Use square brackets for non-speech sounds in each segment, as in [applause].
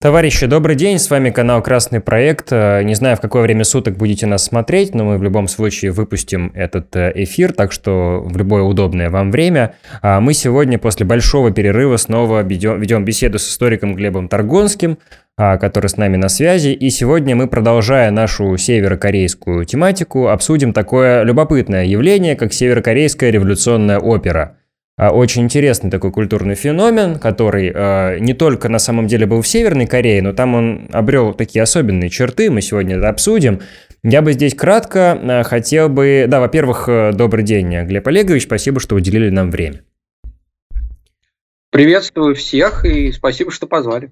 Товарищи, добрый день, с вами канал Красный Проект. Э, не знаю, в какое время суток будете нас смотреть, но мы в любом случае выпустим этот э, эфир, так что в любое удобное вам время. А мы сегодня после большого перерыва снова ведем, беседу с историком Глебом Таргонским, а, который с нами на связи. И сегодня мы, продолжая нашу северокорейскую тематику, обсудим такое любопытное явление, как северокорейская революционная опера – очень интересный такой культурный феномен, который э, не только на самом деле был в Северной Корее, но там он обрел такие особенные черты, мы сегодня это обсудим. Я бы здесь кратко э, хотел бы... Да, во-первых, э, добрый день, Глеб Олегович, спасибо, что уделили нам время. Приветствую всех и спасибо, что позвали.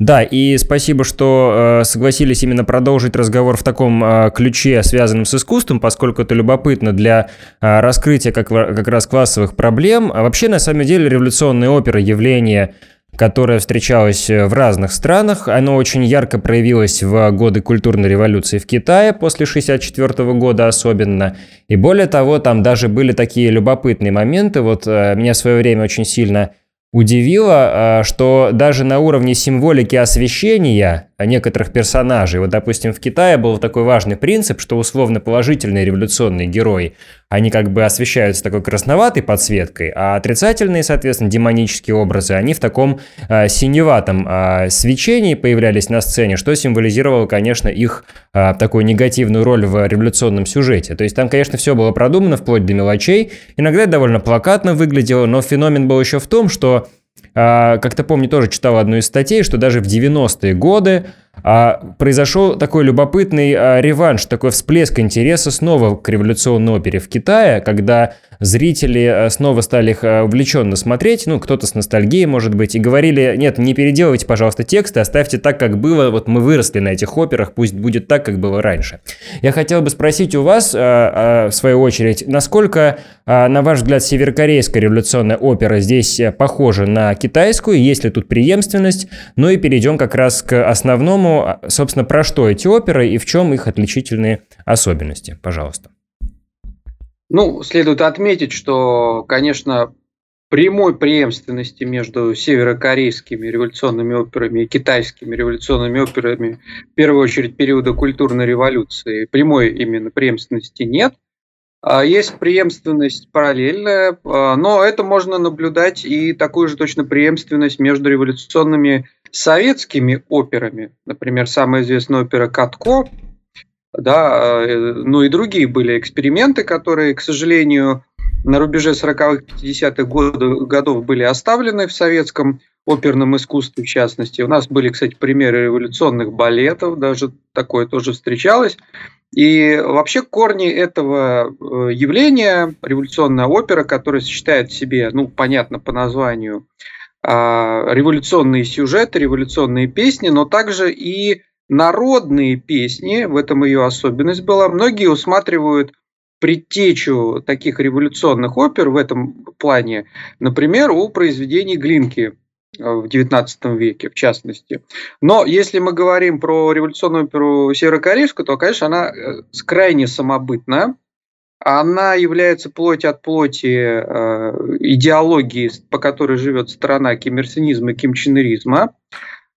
Да, и спасибо, что э, согласились именно продолжить разговор в таком э, ключе, связанном с искусством, поскольку это любопытно для э, раскрытия как, как раз классовых проблем. А вообще, на самом деле, революционная опера – явление, которое встречалось э, в разных странах. Оно очень ярко проявилось в годы культурной революции в Китае, после 1964 года особенно. И более того, там даже были такие любопытные моменты. Вот э, меня в свое время очень сильно удивило, а, что даже на уровне символики освещения некоторых персонажей, вот, допустим, в Китае был такой важный принцип, что условно положительные революционные герои, они как бы освещаются такой красноватой подсветкой, а отрицательные, соответственно, демонические образы, они в таком э, синеватом э, свечении появлялись на сцене, что символизировало, конечно, их э, такую негативную роль в революционном сюжете. То есть там, конечно, все было продумано вплоть до мелочей, иногда это довольно плакатно выглядело, но феномен был еще в том, что а, как-то помню, тоже читал одну из статей, что даже в 90-е годы а, произошел такой любопытный а, реванш, такой всплеск интереса снова к революционной опере в Китае, когда зрители а, снова стали их а, увлеченно смотреть, ну, кто-то с ностальгией, может быть, и говорили, нет, не переделывайте, пожалуйста, тексты, оставьте так, как было, вот мы выросли на этих операх, пусть будет так, как было раньше. Я хотел бы спросить у вас, а, в свою очередь, насколько, на ваш взгляд, северокорейская революционная опера здесь похожа на китайскую, есть ли тут преемственность, ну и перейдем как раз к основному а, собственно, про что эти оперы и в чем их отличительные особенности? Пожалуйста. Ну, следует отметить, что, конечно, прямой преемственности между северокорейскими революционными операми и китайскими революционными операми, в первую очередь периода культурной революции, прямой именно преемственности нет. А есть преемственность параллельная, а, но это можно наблюдать и такую же точно преемственность между революционными советскими операми, например, самая известная опера «Катко», да, э, ну и другие были эксперименты, которые, к сожалению, на рубеже 40-х, 50-х годов, годов были оставлены в советском оперном искусстве, в частности. У нас были, кстати, примеры революционных балетов, даже такое тоже встречалось. И вообще корни этого э, явления, революционная опера, которая сочетает в себе, ну, понятно по названию, а, революционные сюжеты, революционные песни, но также и народные песни, в этом ее особенность была. Многие усматривают предтечу таких революционных опер в этом плане, например, у произведений Глинки в XIX веке, в частности. Но если мы говорим про революционную оперу северокорейскую, то, конечно, она э, крайне самобытна, она является плоть от плоти э, идеологии, по которой живет страна киммерсинизма и кимченеризма,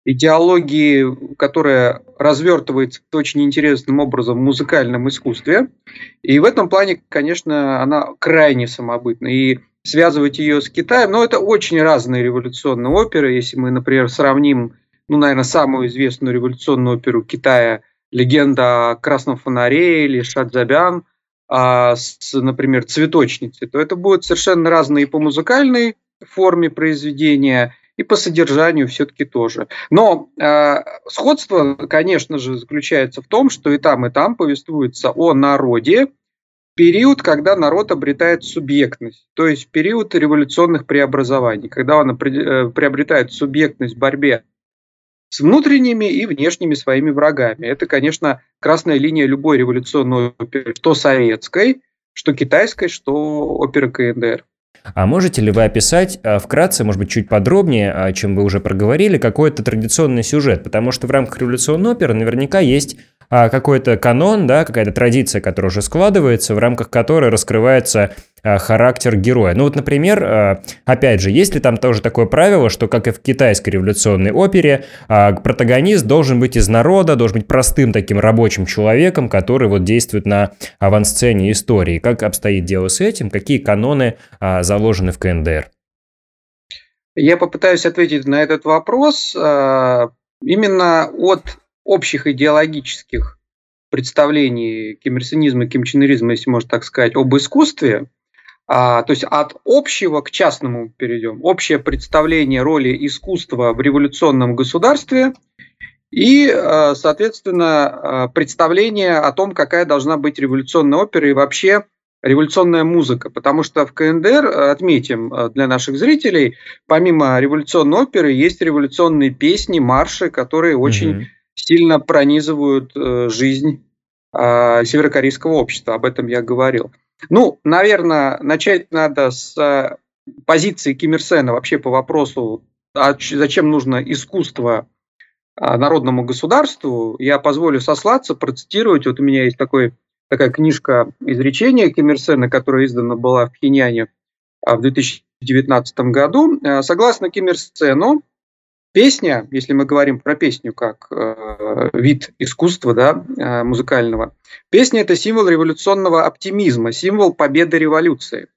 идеологии, которая развертывается очень интересным образом в музыкальном искусстве. И в этом плане, конечно, она крайне самобытна. И связывать ее с Китаем, но это очень разные революционные оперы. Если мы, например, сравним, ну, наверное, самую известную революционную оперу Китая «Легенда о красном фонаре» или «Шадзабян», а, с, например, цветочницей, то это будут совершенно разные по музыкальной форме произведения и по содержанию все-таки тоже. Но э, сходство, конечно же, заключается в том, что и там, и там повествуется о народе, период, когда народ обретает субъектность, то есть период революционных преобразований, когда он э, приобретает субъектность в борьбе с внутренними и внешними своими врагами. Это, конечно, красная линия любой революционной оперы, что советской, что китайской, что оперы КНДР. А можете ли вы описать а, вкратце, может быть, чуть подробнее, о чем вы уже проговорили, какой-то традиционный сюжет? Потому что в рамках революционной оперы наверняка есть а, какой-то канон, да, какая-то традиция, которая уже складывается, в рамках которой раскрывается характер героя. Ну вот, например, опять же, есть ли там тоже такое правило, что, как и в китайской революционной опере, протагонист должен быть из народа, должен быть простым таким рабочим человеком, который вот действует на авансцене истории. Как обстоит дело с этим? Какие каноны заложены в КНДР? Я попытаюсь ответить на этот вопрос именно от общих идеологических представлений кимирсонизма и кимченеризма, если можно так сказать, об искусстве, а, то есть от общего к частному перейдем. Общее представление роли искусства в революционном государстве и, а, соответственно, а, представление о том, какая должна быть революционная опера и вообще революционная музыка. Потому что в КНДР, отметим для наших зрителей, помимо революционной оперы, есть революционные песни, марши, которые очень mm-hmm сильно пронизывают э, жизнь э, северокорейского общества. Об этом я говорил. Ну, наверное, начать надо с э, позиции Ким Ир Сена вообще по вопросу, а зачем нужно искусство э, народному государству. Я позволю сослаться, процитировать. Вот у меня есть такой, такая книжка изречения Ким Ир Сена, которая издана была в Пхеньяне в 2019 году. Согласно Ким Ир Сену, Песня, если мы говорим про песню как э, вид искусства да, э, музыкального, песня – это символ революционного оптимизма, символ победы революции.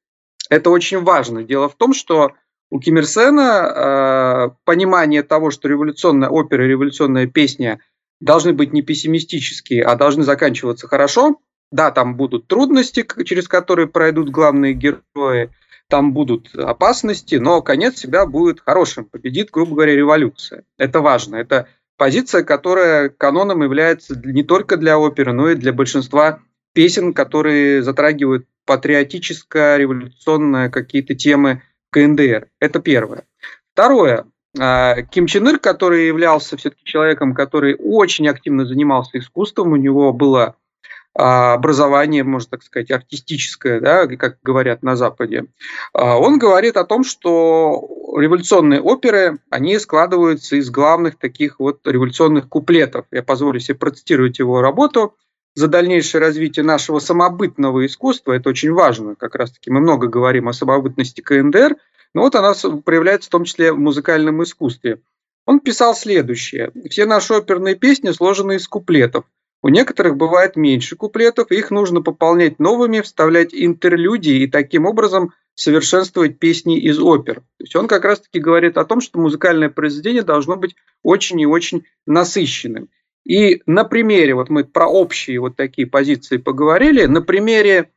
Это очень важно. Дело в том, что у Ким Ир Сена э, понимание того, что революционная опера, революционная песня должны быть не пессимистические, а должны заканчиваться хорошо. Да, там будут трудности, через которые пройдут главные герои, там будут опасности, но конец всегда будет хорошим. Победит, грубо говоря, революция. Это важно. Это позиция, которая каноном является не только для оперы, но и для большинства песен, которые затрагивают патриотическое, революционное какие-то темы КНДР. Это первое. Второе. А, Ким Чен Ир, который являлся все-таки человеком, который очень активно занимался искусством, у него было образование, можно так сказать, артистическое, да, как говорят на Западе, а, он говорит о том, что революционные оперы, они складываются из главных таких вот революционных куплетов. Я позволю себе процитировать его работу за дальнейшее развитие нашего самобытного искусства. Это очень важно, как раз-таки мы много говорим о самобытности КНДР, но вот она проявляется в том числе в музыкальном искусстве. Он писал следующее. «Все наши оперные песни сложены из куплетов – у некоторых бывает меньше куплетов, их нужно пополнять новыми, вставлять интерлюдии и таким образом совершенствовать песни из опер. То есть он как раз-таки говорит о том, что музыкальное произведение должно быть очень и очень насыщенным. И на примере, вот мы про общие вот такие позиции поговорили, на примере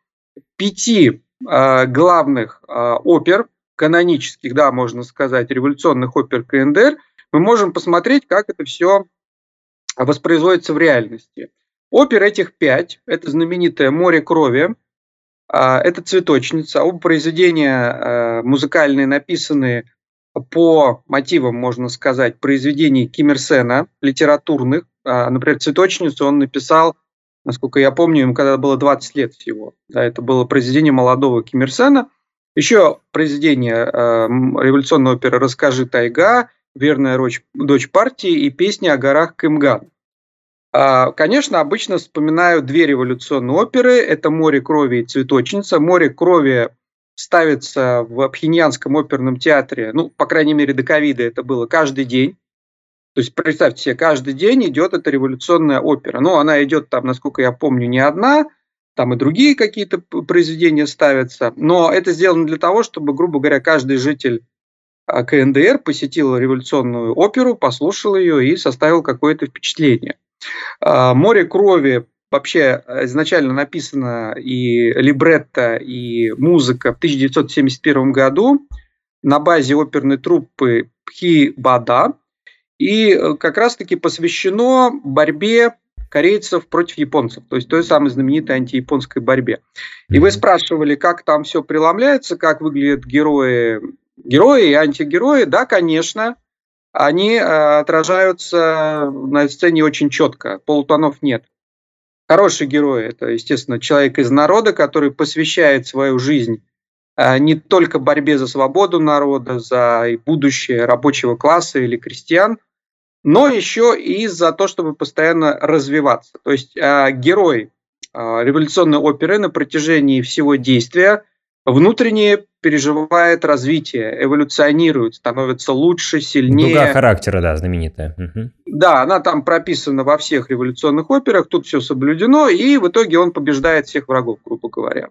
пяти э, главных э, опер, канонических, да, можно сказать, революционных опер КНДР, мы можем посмотреть, как это все воспроизводится в реальности. Опер этих пять – это знаменитое «Море крови», а, это «Цветочница». Оба произведения а, музыкальные написаны по мотивам, можно сказать, произведений Ким Ир Сена, литературных. А, например, «Цветочницу» он написал, насколько я помню, ему когда было 20 лет всего. Это было произведение молодого Ким Ир Сена. Еще произведение революционной оперы «Расскажи, тайга», верная дочь партии и песни о горах Кымган. А, конечно, обычно вспоминаю две революционные оперы. Это «Море крови» и «Цветочница». «Море крови» ставится в Пхеньянском оперном театре, ну, по крайней мере, до ковида это было каждый день. То есть, представьте себе, каждый день идет эта революционная опера. Ну, она идет там, насколько я помню, не одна, там и другие какие-то произведения ставятся. Но это сделано для того, чтобы, грубо говоря, каждый житель КНДР посетил революционную оперу, послушал ее и составил какое-то впечатление. А, «Море крови» вообще изначально написано и либретто, и музыка в 1971 году на базе оперной труппы Пхи-Бада, и э, как раз-таки посвящено борьбе корейцев против японцев, то есть той самой знаменитой антияпонской борьбе. И вы спрашивали, как там все преломляется, как выглядят герои Герои и антигерои, да, конечно, они э, отражаются на сцене очень четко, полутонов нет. Хороший герой – это, естественно, человек из народа, который посвящает свою жизнь э, не только борьбе за свободу народа, за будущее рабочего класса или крестьян, но еще и за то, чтобы постоянно развиваться. То есть э, герой революционной оперы на протяжении всего действия внутренне переживает развитие, эволюционирует, становится лучше, сильнее. Дуга характера, да, знаменитая. Угу. Да, она там прописана во всех революционных операх, тут все соблюдено, и в итоге он побеждает всех врагов, грубо говоря.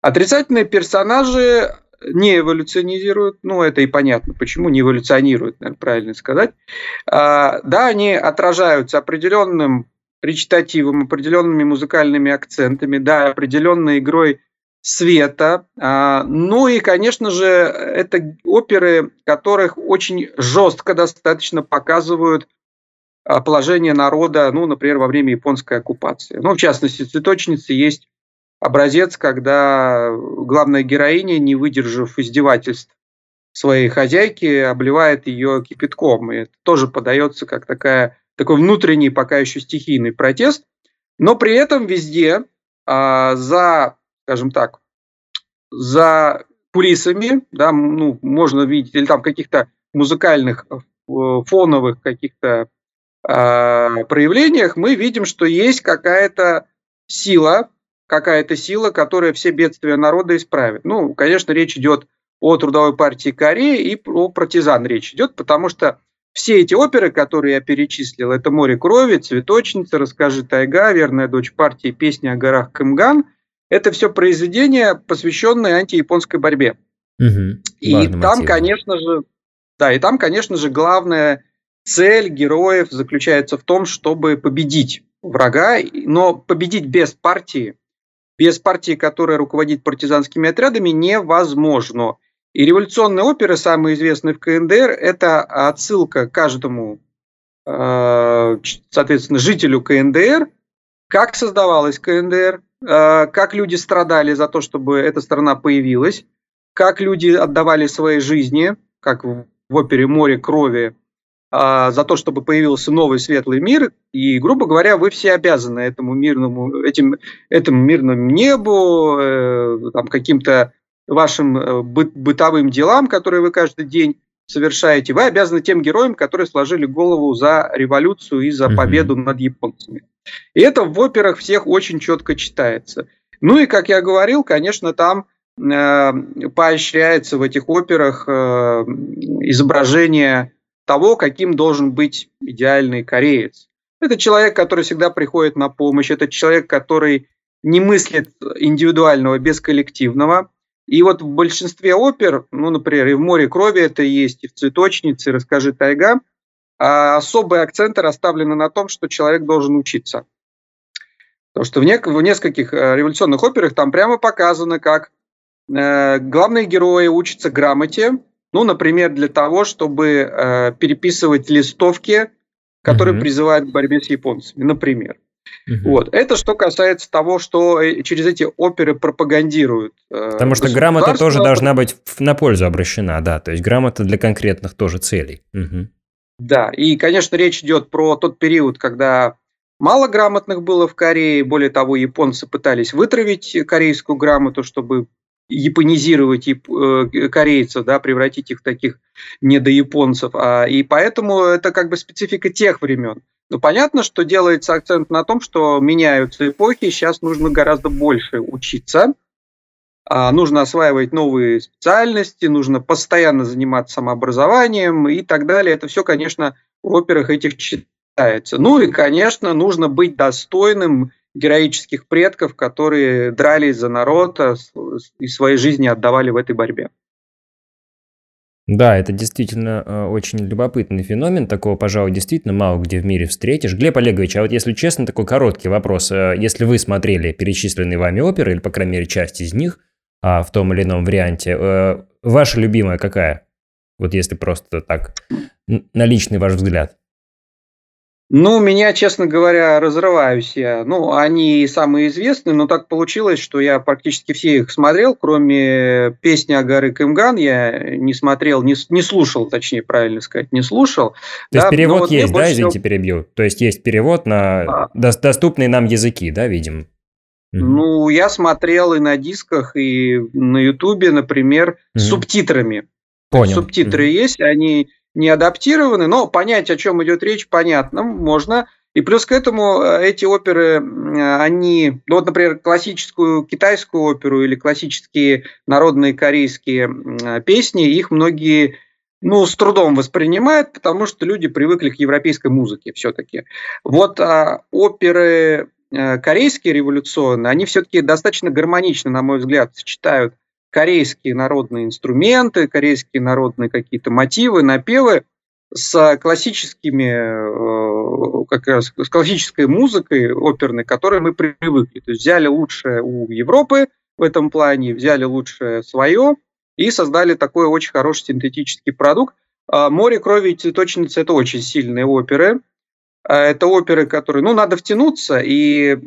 Отрицательные персонажи не эволюционизируют, ну это и понятно, почему не эволюционируют, наверное, правильно сказать. А, да, они отражаются определенным речитативом, определенными музыкальными акцентами, да, определенной игрой света. А, ну и, конечно же, это оперы, которых очень жестко достаточно показывают а, положение народа, ну, например, во время японской оккупации. Ну, в частности, «Цветочницы» есть образец, когда главная героиня, не выдержав издевательств своей хозяйки, обливает ее кипятком. И это тоже подается как такая, такой внутренний, пока еще стихийный протест. Но при этом везде а, за скажем так, за кулисами, да, ну, можно видеть, или там каких-то музыкальных э, фоновых каких-то э, проявлениях, мы видим, что есть какая-то сила, какая-то сила, которая все бедствия народа исправит. Ну, конечно, речь идет о Трудовой партии Кореи и о партизан речь идет, потому что все эти оперы, которые я перечислил, это «Море крови», «Цветочница», «Расскажи тайга», «Верная дочь партии», «Песня о горах Кымган», это все произведения, посвященные антияпонской борьбе. Угу, и там, мотив. конечно же, да, и там, конечно же, главная цель героев заключается в том, чтобы победить врага, но победить без партии, без партии, которая руководит партизанскими отрядами, невозможно. И революционные оперы, самые известные в КНДР, это отсылка каждому, э, соответственно, жителю КНДР, как создавалась КНДР, как люди страдали за то, чтобы эта страна появилась, как люди отдавали свои жизни, как в опере «Море крови», э, за то, чтобы появился новый светлый мир. И, грубо говоря, вы все обязаны этому мирному, этим, этому мирному небу, э, там, каким-то вашим бытовым делам, которые вы каждый день совершаете. Вы обязаны тем героям, которые сложили голову за революцию и за победу над японцами. И это в операх всех очень четко читается. Ну и, как я говорил, конечно, там э, поощряется в этих операх э, изображение того, каким должен быть идеальный кореец. Это человек, который всегда приходит на помощь, это человек, который не мыслит индивидуального без коллективного. И вот в большинстве опер, ну, например, и в «Море крови» это есть, и в «Цветочнице», «Расскажи тайга», а особые акценты расставлены на том, что человек должен учиться. Потому что в, нек- в нескольких э, революционных операх там прямо показано, как э, главные герои учатся грамоте, ну, например, для того, чтобы э, переписывать листовки, которые угу. призывают к борьбе с японцами, например. Угу. Вот. Это что касается того, что э, через эти оперы пропагандируют. Э, Потому что грамота тоже должна быть на пользу обращена, да, то есть грамота для конкретных тоже целей. Угу. Да, и, конечно, речь идет про тот период, когда мало грамотных было в Корее. Более того, японцы пытались вытравить корейскую грамоту, чтобы японизировать э, корейцев, да, превратить их в таких недояпонцев. А, и поэтому это как бы специфика тех времен. Но понятно, что делается акцент на том, что меняются эпохи, сейчас нужно гораздо больше учиться – нужно осваивать новые специальности, нужно постоянно заниматься самообразованием и так далее. Это все, конечно, в операх этих читается. Ну и, конечно, нужно быть достойным героических предков, которые дрались за народ а, и свои жизни отдавали в этой борьбе. Да, это действительно э, очень любопытный феномен. Такого, пожалуй, действительно мало где в мире встретишь. Глеб Олегович, а вот если честно, такой короткий вопрос. Э, если вы смотрели перечисленные вами оперы, или, по крайней мере, часть из них, а, в том или ином варианте. Э, ваша любимая какая? Вот если просто так, на личный ваш взгляд. Ну, меня, честно говоря, разрываюсь я. Ну, они самые известные, но так получилось, что я практически все их смотрел, кроме песни о горы Кымган я не смотрел, не, не слушал, точнее, правильно сказать, не слушал. То да, есть перевод вот есть, да, извините, всего... перебью? То есть есть перевод на а... доступные нам языки, да, видим? Ну, я смотрел и на дисках, и на Ютубе, например, mm-hmm. с субтитрами. Понял. Субтитры mm-hmm. есть, они не адаптированы, но понять, о чем идет речь, понятно, можно. И плюс к этому э, эти оперы, они, ну вот, например, классическую китайскую оперу или классические народные корейские песни, их многие ну, с трудом воспринимают, потому что люди привыкли к европейской музыке все-таки. Вот а, оперы э, корейские революционные, они все-таки достаточно гармонично, на мой взгляд, сочетают корейские народные инструменты, корейские народные какие-то мотивы, напевы с классическими, э, как раз, с классической музыкой оперной, к которой мы привыкли. То есть взяли лучшее у Европы в этом плане, взяли лучшее свое и создали такой очень хороший синтетический продукт. А «Море крови и цветочницы» – это очень сильные оперы. А это оперы, которые, ну, надо втянуться, и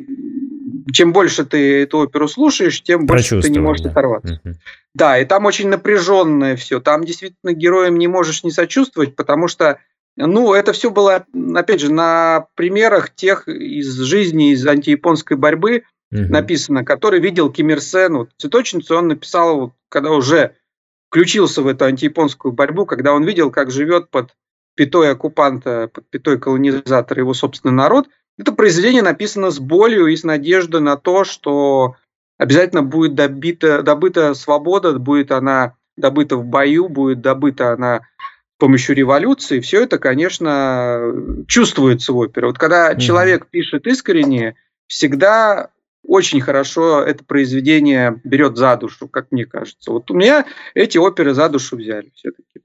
чем больше ты эту оперу слушаешь, тем больше ты не можешь да. оторваться. Угу. Да, и там очень напряженное все. Там действительно героям не можешь не сочувствовать, потому что, ну, это все было, опять же, на примерах тех из жизни, из антияпонской борьбы угу. написано, который видел Ким Ир Сен. Вот, «Цветочницу» он написал, когда уже включился в эту антияпонскую борьбу, когда он видел, как живет под пятой оккупанта, под пятой колонизатора его собственный народ – это произведение написано с болью и с надеждой на то, что обязательно будет добита, добыта свобода, будет она добыта в бою, будет добыта она с помощью революции. Все это, конечно, чувствуется в опере. Вот когда mm-hmm. человек пишет искренне, всегда очень хорошо это произведение берет за душу, как мне кажется. Вот у меня эти оперы за душу взяли все-таки.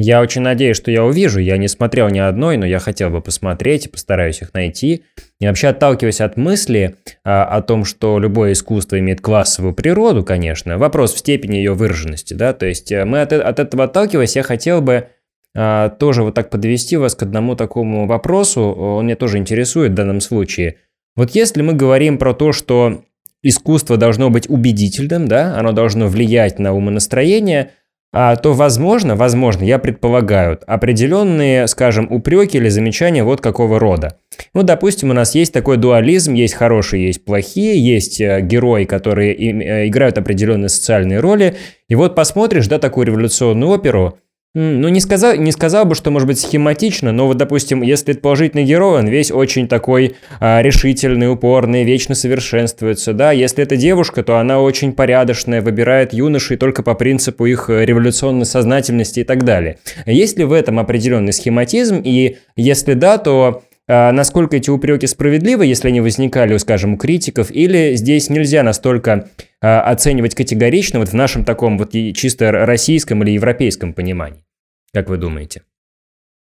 Я очень надеюсь, что я увижу. Я не смотрел ни одной, но я хотел бы посмотреть и постараюсь их найти. И вообще отталкиваясь от мысли а, о том, что любое искусство имеет классовую природу, конечно, вопрос в степени ее выраженности, да, то есть э, мы от, от этого отталкиваясь, я хотел бы а, тоже вот так подвести вас к одному такому вопросу, он меня тоже интересует в данном случае. Вот если мы говорим про то, что искусство должно быть убедительным, да, оно должно влиять на умонастроение – то возможно, возможно, я предполагаю, определенные, скажем, упреки или замечания вот какого рода. Ну, допустим, у нас есть такой дуализм, есть хорошие, есть плохие, есть э, герои, которые э, играют определенные социальные роли. И вот посмотришь, да, такую революционную оперу, ну, не сказал, не сказал бы, что может быть схематично, но вот, допустим, если положительный герой, он весь очень такой а, решительный, упорный, вечно совершенствуется, да. Если это девушка, то она очень порядочная, выбирает юношей только по принципу их э, революционной сознательности и так далее. Есть ли в этом определенный схематизм? И если да, то насколько эти упреки справедливы, если они возникали, скажем, у критиков, или здесь нельзя настолько а, оценивать категорично вот в нашем таком вот чисто российском или европейском понимании? Как вы думаете?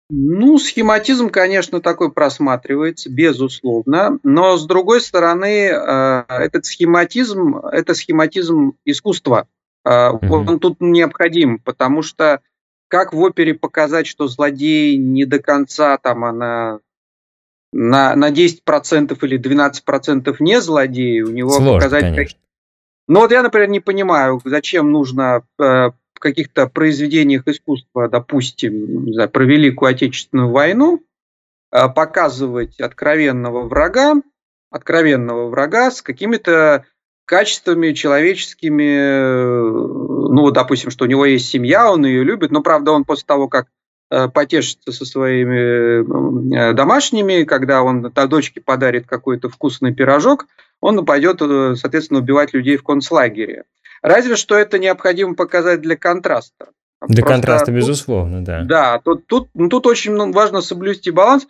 Ну, схематизм, конечно, такой просматривается, безусловно. Но, с другой стороны, а, этот схематизм – это схематизм искусства. Угу. Он тут необходим, потому что как в опере показать, что злодей не до конца там она на, на 10% или 12% не злодеи, у него Сложно, показать... Конечно. Ну вот я, например, не понимаю, зачем нужно э, в каких-то произведениях искусства, допустим, не знаю, про Великую Отечественную войну, э, показывать откровенного врага, откровенного врага с какими-то качествами человеческими, э, ну, допустим, что у него есть семья, он ее любит, но, правда, он после того, как потешится со своими э, домашними, когда он дочке подарит какой-то вкусный пирожок, он пойдет, э, соответственно, убивать людей в концлагере. Разве что это необходимо показать для контраста. Для Просто контраста, тут, безусловно, да. Да, тут, тут, ну, тут очень важно соблюсти баланс.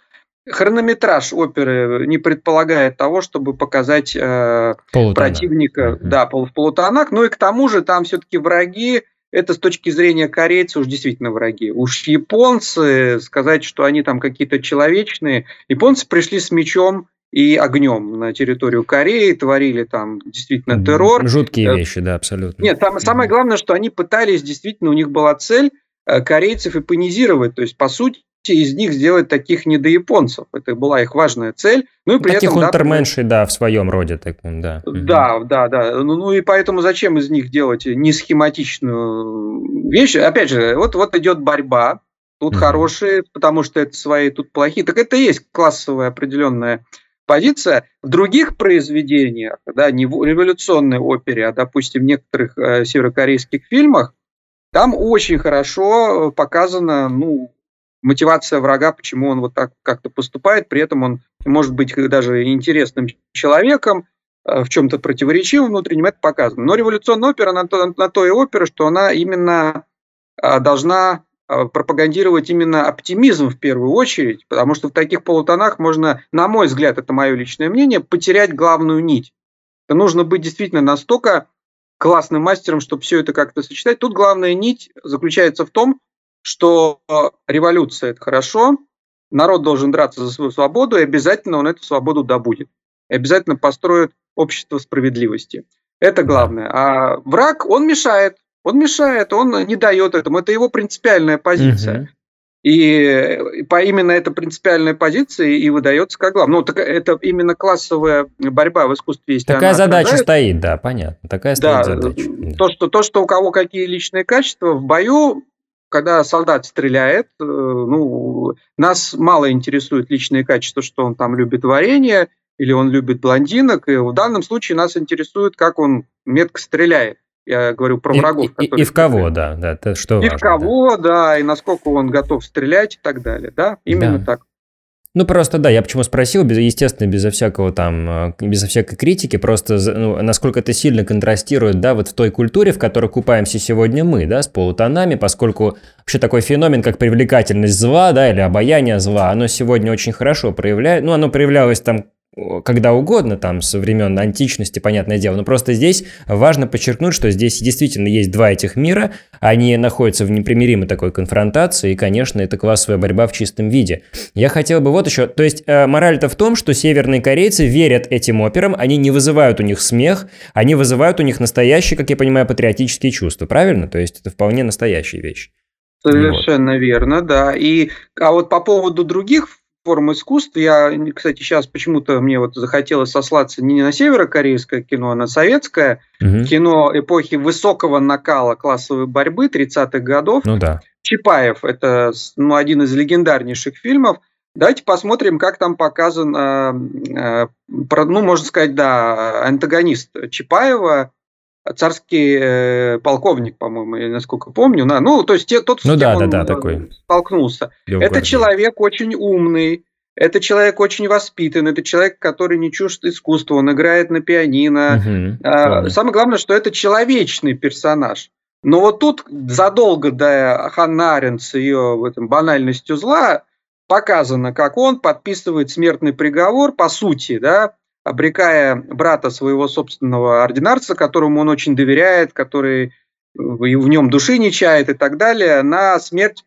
Хронометраж оперы не предполагает того, чтобы показать э, противника mm-hmm. да, в полутонах. Ну и к тому же там все-таки враги это с точки зрения корейцев уж действительно враги. Уж японцы, сказать, что они там какие-то человечные, японцы пришли с мечом и огнем на территорию Кореи, творили там действительно террор. Жуткие э, вещи, да, абсолютно. Нет, там самое главное, что они пытались, действительно, у них была цель э, корейцев ипонизировать, то есть, по сути, из них сделать таких недояпонцев. Это была их важная цель. Ну, и при таких этом, унтерменшей, да, да, в своем роде. Таком, да. Да, да, да. Ну, ну и поэтому зачем из них делать несхематичную вещь? Опять же, вот, вот идет борьба. Тут mm хорошие, потому что это свои, тут плохие. Так это и есть классовая определенная позиция. В других произведениях, да, не в революционной опере, а, допустим, в некоторых э, северокорейских фильмах, там очень хорошо показано, ну, мотивация врага, почему он вот так как-то поступает, при этом он может быть даже интересным человеком, в чем-то противоречивым внутренним, это показано. Но революционная опера на то, на то и опера, что она именно должна пропагандировать именно оптимизм в первую очередь, потому что в таких полутонах можно, на мой взгляд, это мое личное мнение, потерять главную нить. Это нужно быть действительно настолько классным мастером, чтобы все это как-то сочетать. Тут главная нить заключается в том, что революция – это хорошо, народ должен драться за свою свободу, и обязательно он эту свободу добудет. И обязательно построит общество справедливости. Это главное. А враг, он мешает. Он мешает, он не дает этому. Это его принципиальная позиция. Угу. И по именно эта принципиальная позиция и выдается как главное. Ну, так это именно классовая борьба в искусстве есть. Такая задача стоит, да, понятно. Такая стоит да, задача. То что, то, что у кого какие личные качества в бою, когда солдат стреляет, э, ну, нас мало интересует личные качества, что он там любит варенье или он любит блондинок. И в данном случае нас интересует, как он метко стреляет. Я говорю про врагов. И, и, и в кого, да, да, это что И важно, в кого, да. да, и насколько он готов стрелять и так далее, да, именно да. так. Ну, просто, да, я почему спросил, без, естественно, безо всякого там, э, безо всякой критики, просто, ну, насколько это сильно контрастирует, да, вот в той культуре, в которой купаемся сегодня мы, да, с полутонами, поскольку вообще такой феномен, как привлекательность зла, да, или обаяние зла, оно сегодня очень хорошо проявляет, ну, оно проявлялось там когда угодно, там, со времен античности, понятное дело. Но просто здесь важно подчеркнуть, что здесь действительно есть два этих мира, они находятся в непримиримой такой конфронтации, и, конечно, это классовая борьба в чистом виде. Я хотел бы вот еще... То есть, э, мораль-то в том, что северные корейцы верят этим операм, они не вызывают у них смех, они вызывают у них настоящие, как я понимаю, патриотические чувства, правильно? То есть, это вполне настоящая вещь. Совершенно вот. верно, да. И, а вот по поводу других форм искусств. Я, кстати, сейчас почему-то мне вот захотелось сослаться не на северокорейское кино, а на советское угу. кино эпохи высокого накала классовой борьбы 30-х годов. Ну да. Чапаев – это ну, один из легендарнейших фильмов. Давайте посмотрим, как там показан, э, э, ну, можно сказать, да, антагонист Чапаева, царский э, полковник, по-моему, я насколько помню. На, ну, то есть те, тот, с ну, кем да, он да, да, такой. столкнулся. Это человек очень умный, это человек очень воспитан, это человек, который не чужд искусства, он играет на пианино. Угу, а, самое главное, что это человечный персонаж. Но вот тут задолго до Ханна с ее в этом, банальностью зла показано, как он подписывает смертный приговор, по сути, да, обрекая брата своего собственного ординарца, которому он очень доверяет, который в нем души не чает и так далее, на смерть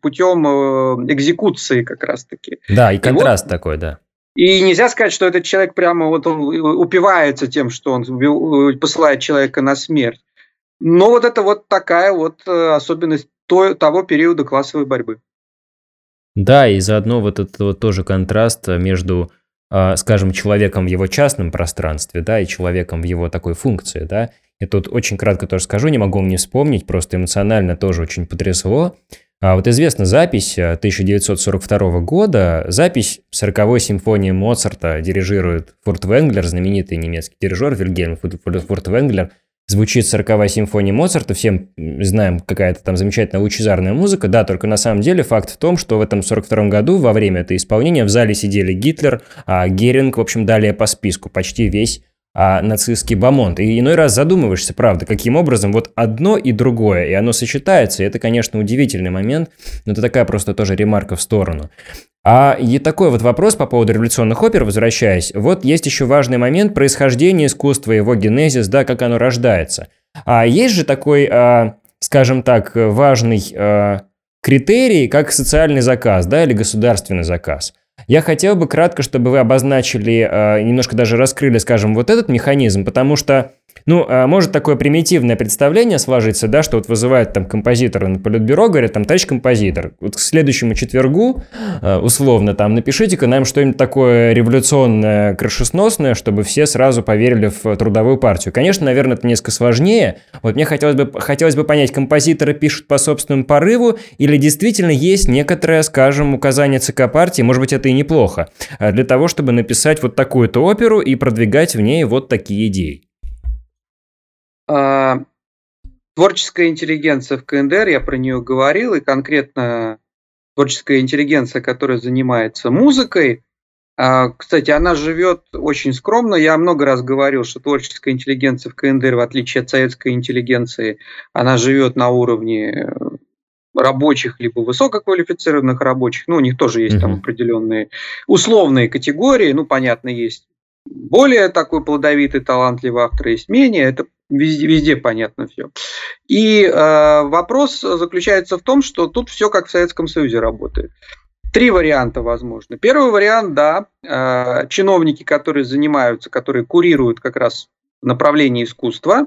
путем э, экзекуции как раз-таки. Да, и контраст и вот, такой, да. И нельзя сказать, что этот человек прямо вот он упивается тем, что он посылает человека на смерть. Но вот это вот такая вот э, особенность того периода классовой борьбы. Да, и заодно вот этот вот тоже контраст между скажем, человеком в его частном пространстве, да, и человеком в его такой функции, да. И тут очень кратко тоже скажу, не могу не вспомнить, просто эмоционально тоже очень потрясло. А вот известна запись 1942 а, года, запись 40-й симфонии Моцарта дирижирует Фурт Венглер, знаменитый немецкий дирижер Вильгельм Фурт Венглер – звучит 40 симфония Моцарта, всем знаем, какая-то там замечательная лучезарная музыка, да, только на самом деле факт в том, что в этом 42 году во время этого исполнения в зале сидели Гитлер, а Геринг, в общем, далее по списку, почти весь а нацистский бомонд. И иной раз задумываешься, правда, каким образом вот одно и другое, и оно сочетается, и это, конечно, удивительный момент, но это такая просто тоже ремарка в сторону. А и такой вот вопрос по поводу революционных опер, возвращаясь. Вот есть еще важный момент происхождения искусства, его генезис, да, как оно рождается. А есть же такой, а, скажем так, важный а, критерий, как социальный заказ, да, или государственный заказ. Я хотел бы кратко, чтобы вы обозначили, а, немножко даже раскрыли, скажем, вот этот механизм, потому что ну, а может такое примитивное представление сложиться, да, что вот вызывает там композитора на политбюро, говорят, там, товарищ композитор, вот к следующему четвергу, а, условно, там, напишите-ка нам что-нибудь такое революционное, крышесносное, чтобы все сразу поверили в трудовую партию. Конечно, наверное, это несколько сложнее. Вот мне хотелось бы, хотелось бы понять, композиторы пишут по собственному порыву или действительно есть некоторое, скажем, указание ЦК партии, может быть, это и неплохо, а, для того, чтобы написать вот такую-то оперу и продвигать в ней вот такие идеи. А, творческая интеллигенция в КНДР, я про нее говорил, и конкретно творческая интеллигенция, которая занимается музыкой. А, кстати, она живет очень скромно. Я много раз говорил, что творческая интеллигенция в КНДР, в отличие от советской интеллигенции, она живет на уровне рабочих, либо высококвалифицированных рабочих. Ну, у них тоже есть mm-hmm. там определенные условные категории. Ну, понятно, есть более такой плодовитый, талантливый автор, есть менее. Это везде, везде понятно все. И э, вопрос заключается в том, что тут все как в Советском Союзе работает. Три варианта возможно. Первый вариант, да, э, чиновники, которые занимаются, которые курируют как раз направление искусства,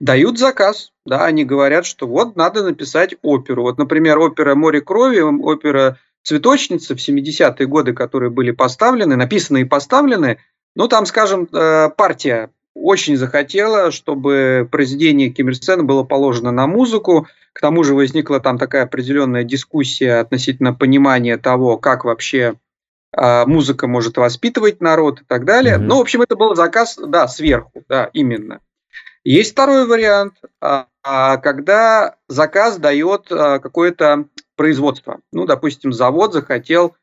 дают заказ. Да, они говорят, что вот надо написать оперу. Вот, например, опера «Море крови», опера «Цветочница» в 70-е годы, которые были поставлены, написаны и поставлены, ну, там, скажем, э, партия очень захотела, чтобы произведение Ким Ир Сена было положено на музыку. К тому же возникла там такая определенная дискуссия относительно понимания того, как вообще э, музыка может воспитывать народ и так далее. Mm-hmm. Ну, в общем, это был заказ, да, сверху, да, именно. Есть второй вариант, а, а, когда заказ дает какое-то производство. Ну, допустим, завод захотел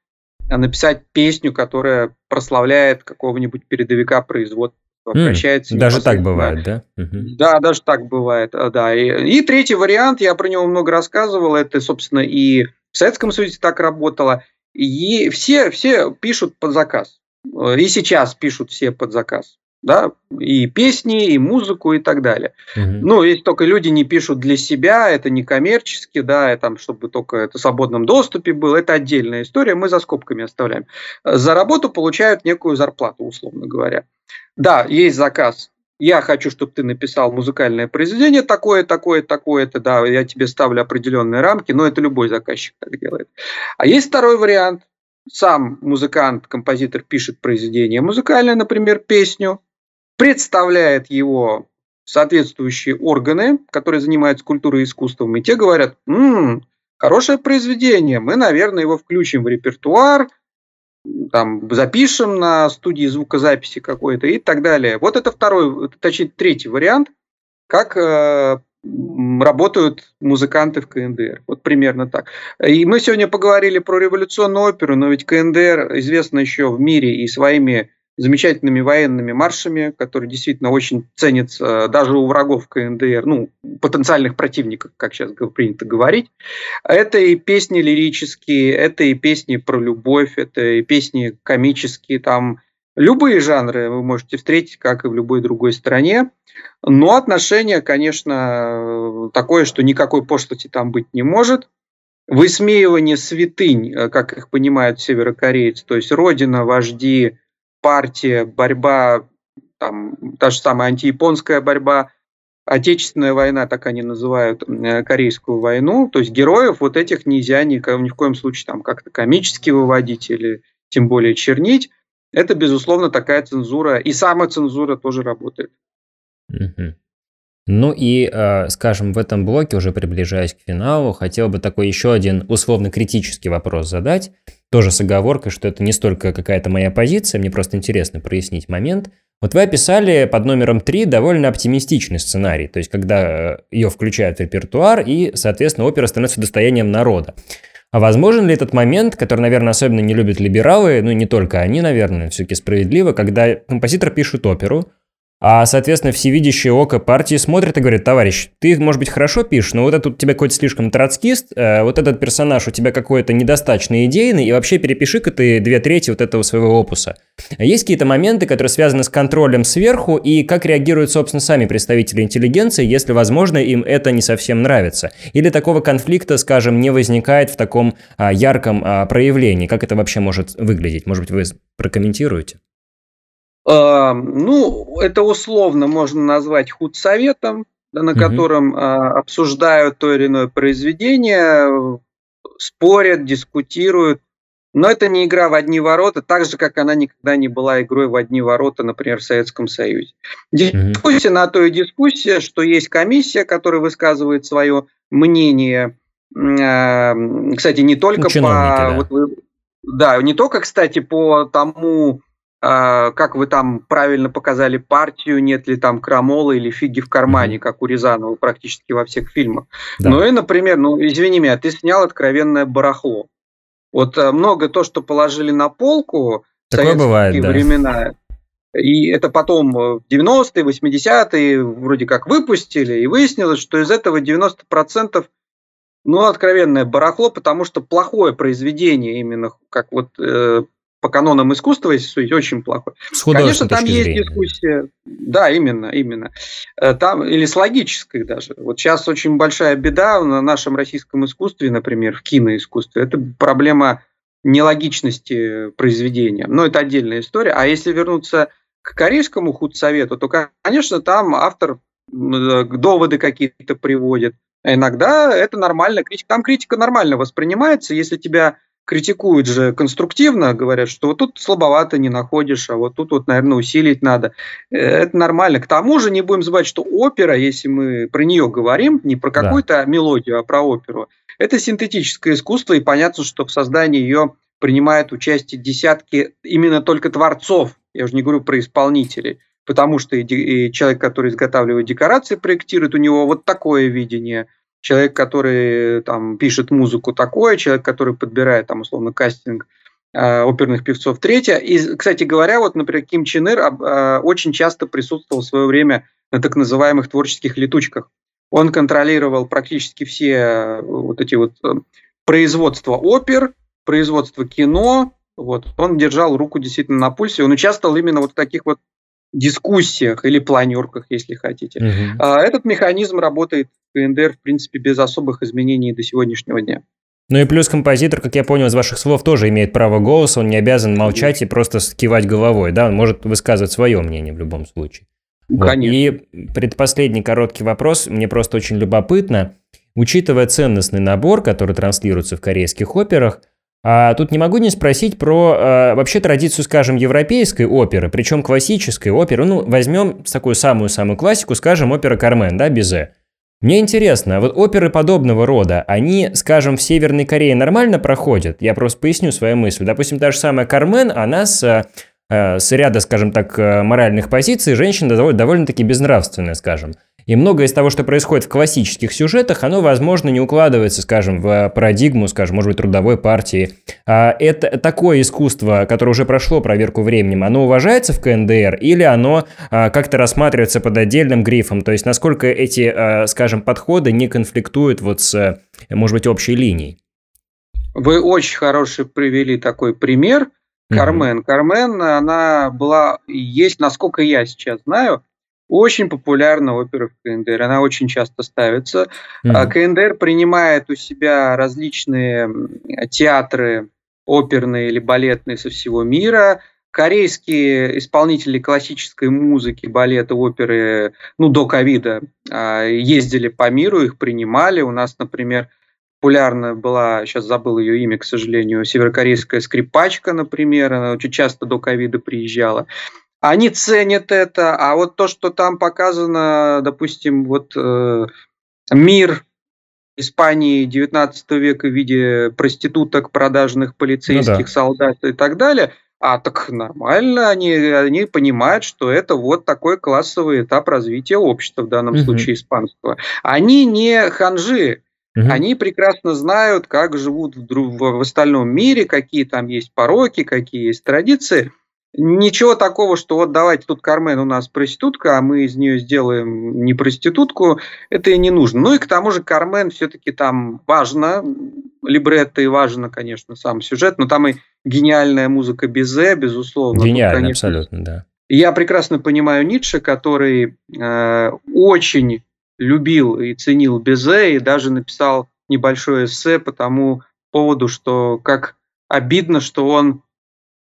написать песню, которая прославляет какого-нибудь передовика производства. Mm, даже так бывает, да? Да, даже так бывает, да. И, и третий вариант, я про него много рассказывал, это, собственно, и в Советском Союзе так работало. И все, все пишут под заказ. И сейчас пишут все под заказ да, и песни, и музыку, и так далее. Угу. Ну, если только люди не пишут для себя, это не коммерчески, да, и там, чтобы только это в свободном доступе было, это отдельная история, мы за скобками оставляем. За работу получают некую зарплату, условно говоря. Да, есть заказ. Я хочу, чтобы ты написал музыкальное произведение такое, такое, такое-то, да, я тебе ставлю определенные рамки, но это любой заказчик так делает. А есть второй вариант. Сам музыкант, композитор пишет произведение музыкальное, например, песню, представляет его соответствующие органы, которые занимаются культурой и искусством, и те говорят, м-м, хорошее произведение, мы, наверное, его включим в репертуар, там, запишем на студии звукозаписи какой-то и так далее. Вот это второй, точнее, третий вариант, как э, работают музыканты в КНДР. Вот примерно так. И мы сегодня поговорили про революционную оперу, но ведь КНДР известна еще в мире и своими замечательными военными маршами, которые действительно очень ценятся даже у врагов КНДР, ну, потенциальных противников, как сейчас принято говорить. Это и песни лирические, это и песни про любовь, это и песни комические, там любые жанры вы можете встретить, как и в любой другой стране. Но отношение, конечно, такое, что никакой пошлости там быть не может. Высмеивание святынь, как их понимают северокорейцы, то есть родина, вожди, партия, борьба, там, та же самая антияпонская борьба, Отечественная война, так они называют э, Корейскую войну, то есть героев вот этих нельзя ни, ни в коем случае там как-то комически выводить или тем более чернить. Это, безусловно, такая цензура, и самоцензура тоже работает. Угу. Ну и, э, скажем, в этом блоке, уже приближаясь к финалу, хотел бы такой еще один условно критический вопрос задать. Тоже с оговоркой, что это не столько какая-то моя позиция, мне просто интересно прояснить момент. Вот вы описали под номером 3 довольно оптимистичный сценарий, то есть когда э, ее включают в репертуар и, соответственно, опера становится достоянием народа. А возможен ли этот момент, который, наверное, особенно не любят либералы, ну не только они, наверное, все-таки справедливо, когда композитор пишет оперу, а, соответственно, всевидящее око партии смотрит и говорит, товарищ, ты, может быть, хорошо пишешь, но вот этот у тебя какой-то слишком троцкист, э, вот этот персонаж у тебя какой-то недостаточно идейный, и вообще перепиши-ка ты две трети вот этого своего опуса. Есть какие-то моменты, которые связаны с контролем сверху, и как реагируют, собственно, сами представители интеллигенции, если, возможно, им это не совсем нравится. Или такого конфликта, скажем, не возникает в таком а, ярком а, проявлении. Как это вообще может выглядеть? Может быть, вы прокомментируете? А, ну, это условно можно назвать худсоветом, на котором угу. обсуждают то или иное произведение, спорят, дискутируют. Но это не игра в одни ворота, так же, как она никогда не была игрой в одни ворота, например, в Советском Союзе. Дискуссия mm на то и дискуссия, что есть комиссия, которая высказывает свое мнение. А, кстати, не только ну, по... Да. Вот да, не только, кстати, по тому, а, как вы там правильно показали партию, нет ли там крамола или фиги в кармане, как у Рязанова практически во всех фильмах. Да. Ну и, например, ну извини меня, ты снял откровенное барахло. Вот э, много то, что положили на полку в Такое бывает, да. времена, и это потом в 90-е, 80-е вроде как выпустили, и выяснилось, что из этого 90% ну, откровенное барахло, потому что плохое произведение именно, как вот э, по канонам искусства, если судить, очень плохое. С Конечно, там есть зрения. дискуссия. Да, именно, именно. Э, там, или с логической даже. Вот сейчас очень большая беда на нашем российском искусстве, например, в киноискусстве. Это проблема нелогичности произведения. Но это отдельная история. А если вернуться к корейскому худсовету, то, конечно, там автор э, доводы какие-то приводит, а иногда это нормально. Там критика нормально воспринимается. Если тебя критикуют же конструктивно, говорят, что вот тут слабовато не находишь, а вот тут вот, наверное, усилить надо. Э, это нормально. К тому же не будем забывать, что опера, если мы про нее говорим, не про какую-то да. мелодию, а про оперу, это синтетическое искусство, и понятно, что в создании ее принимают участие десятки именно только творцов. Я уже не говорю про исполнителей потому что и, человек, который изготавливает декорации, проектирует, у него вот такое видение. Человек, который там пишет музыку такое, человек, который подбирает там условно кастинг э, оперных певцов третье. И, кстати говоря, вот, например, Ким Чен Ир э, очень часто присутствовал в свое время на так называемых творческих летучках. Он контролировал практически все э, вот эти вот э, производства опер, производство кино, вот. Он держал руку действительно на пульсе, он участвовал именно вот в таких вот дискуссиях или планерках, если хотите. Угу. Этот механизм работает в КНДР, в принципе, без особых изменений до сегодняшнего дня. Ну и плюс композитор, как я понял из ваших слов, тоже имеет право голоса, он не обязан молчать и просто кивать головой, да, он может высказывать свое мнение в любом случае. Вот. И предпоследний короткий вопрос, мне просто очень любопытно, учитывая ценностный набор, который транслируется в корейских операх, а тут не могу не спросить про э, вообще традицию, скажем, европейской оперы, причем классической оперы. Ну, возьмем такую самую-самую классику, скажем, опера «Кармен», да, Бизе. Мне интересно, вот оперы подобного рода, они, скажем, в Северной Корее нормально проходят? Я просто поясню свою мысль. Допустим, та же самая «Кармен», она с, э, с ряда, скажем так, э, моральных позиций женщина довольно-таки безнравственная, скажем. И многое из того, что происходит в классических сюжетах, оно, возможно, не укладывается, скажем, в парадигму, скажем, может быть, трудовой партии. А это такое искусство, которое уже прошло проверку временем, оно уважается в КНДР или оно а, как-то рассматривается под отдельным грифом? То есть насколько эти, а, скажем, подходы не конфликтуют вот с, может быть, общей линией? Вы очень хороший привели такой пример. Кармен. Mm-hmm. Кармен, она была, есть, насколько я сейчас знаю, очень популярна опера в КНДР, она очень часто ставится. Mm-hmm. КНДР принимает у себя различные театры оперные или балетные со всего мира. Корейские исполнители классической музыки, балета, оперы, ну, до ковида а, ездили по миру, их принимали. У нас, например, популярна была, сейчас забыл ее имя, к сожалению, северокорейская скрипачка, например, она очень часто до ковида приезжала. Они ценят это, а вот то, что там показано, допустим, вот э, мир Испании 19 века в виде проституток, продажных полицейских, ну да. солдат и так далее, а так нормально, они, они понимают, что это вот такой классовый этап развития общества, в данном угу. случае испанского. Они не ханжи, Угу. Они прекрасно знают, как живут в, в, в остальном мире, какие там есть пороки, какие есть традиции. Ничего такого, что вот давайте тут Кармен у нас проститутка, а мы из нее сделаем не проститутку, это и не нужно. Ну и к тому же Кармен все-таки там важно, либретто и важно, конечно, сам сюжет, но там и гениальная музыка Бизе, безусловно. Гениально, конечно, абсолютно, да. Я прекрасно понимаю Ницше, который э, очень любил и ценил Бизе и даже написал небольшое эссе по тому поводу, что как обидно, что он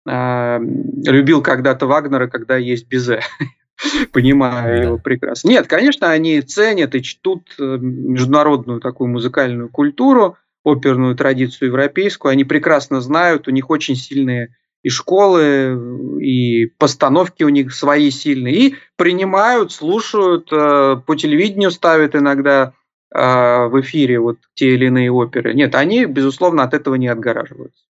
э, любил когда-то Вагнера, когда есть Бизе. [laughs] Понимаю его прекрасно. Нет, конечно, они ценят и чтут э, международную такую музыкальную культуру, оперную традицию европейскую. Они прекрасно знают, у них очень сильные и школы, и постановки у них свои сильные. И принимают, слушают, э, по телевидению ставят иногда э, в эфире вот те или иные оперы. Нет, они, безусловно, от этого не отгораживаются.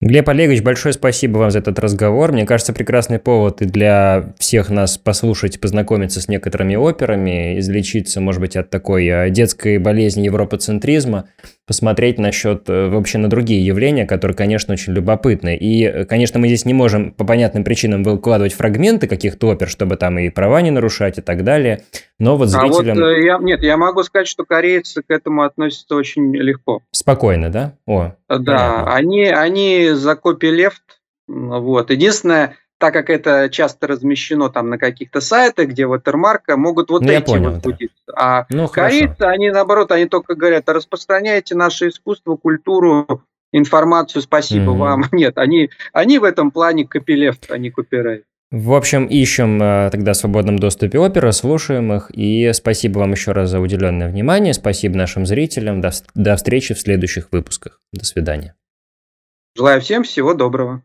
Глеб Олегович, большое спасибо вам за этот разговор. Мне кажется, прекрасный повод и для всех нас послушать, познакомиться с некоторыми операми, излечиться, может быть, от такой э, детской болезни европоцентризма. Посмотреть насчет э, вообще на другие явления, которые, конечно, очень любопытны. И, э, конечно, мы здесь не можем по понятным причинам выкладывать фрагменты каких-то опер, чтобы там и права не нарушать и так далее. Но вот зрителям... А вот, я, нет, я могу сказать, что корейцы к этому относятся очень легко. Спокойно, да? О, да, они, они за копилефт. Вот. Единственное, так как это часто размещено там на каких-то сайтах, где ватермарка, могут вот ну, эти понял, вот да. А ну, корейцы, они наоборот, они только говорят, распространяйте наше искусство, культуру, информацию, спасибо mm-hmm. вам. [laughs] Нет, они, они в этом плане копилефт, а не копирайт. В общем, ищем э, тогда в свободном доступе оперы, слушаем их. И спасибо вам еще раз за уделенное внимание. Спасибо нашим зрителям. До, до встречи в следующих выпусках. До свидания. Желаю всем всего доброго.